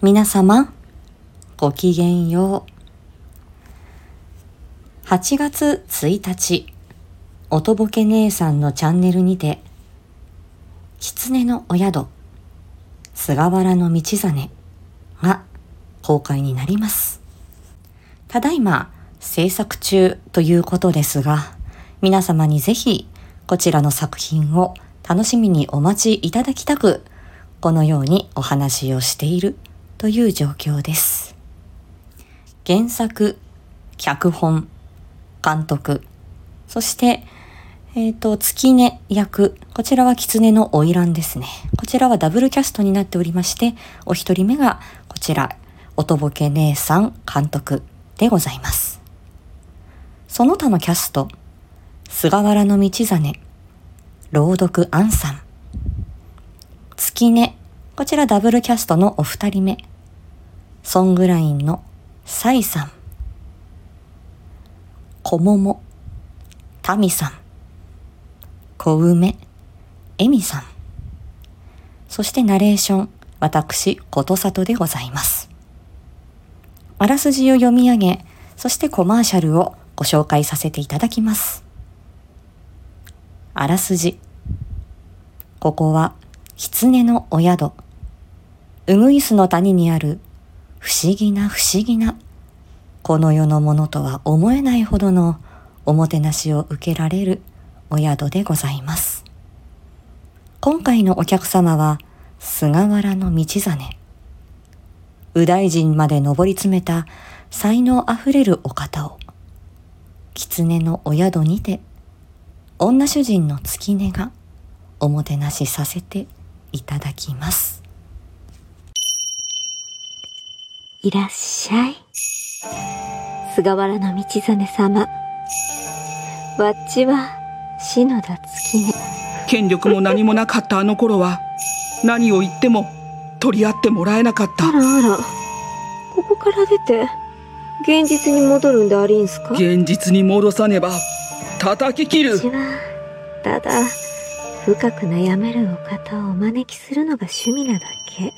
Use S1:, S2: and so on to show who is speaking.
S1: 皆様、ごきげんよう。8月1日、おとぼけ姉さんのチャンネルにて、狐のお宿、菅原の道真が公開になります。ただいま制作中ということですが、皆様にぜひこちらの作品を楽しみにお待ちいただきたく、このようにお話をしているという状況です。原作、脚本、監督、そして、えっ、ー、と、月音役、こちらは狐の花魁ですね。こちらはダブルキャストになっておりまして、お一人目がこちら、おとぼけ姉さん監督でございます。その他のキャスト、菅原道真、朗読アンさん、月音、こちらダブルキャストのお二人目。ソングラインのサイさん。小桃、タミさん。小梅、エミさん。そしてナレーション、私、ことさとでございます。あらすじを読み上げ、そしてコマーシャルをご紹介させていただきます。あらすじ。ここは狐のお宿、ウグイスの谷にある不思議な不思議な、この世のものとは思えないほどのおもてなしを受けられるお宿でございます。今回のお客様は、菅原道真。右大臣まで上り詰めた才能あふれるお方を、狐のお宿にて、女主人の月音がおもてなしさせていただきます。
S2: いらっしゃい。菅原道真様。わっちは篠田月音。
S3: 権力も何もなかったあの頃は、何を言っても取り合ってもらえなかった。
S2: あらあら、ここから出て、現実に戻るんでありんすか？
S3: 現実に戻さねば、叩き切る。
S2: 私は、ただ、深く悩めるお方をお招きするのが趣味なだけ。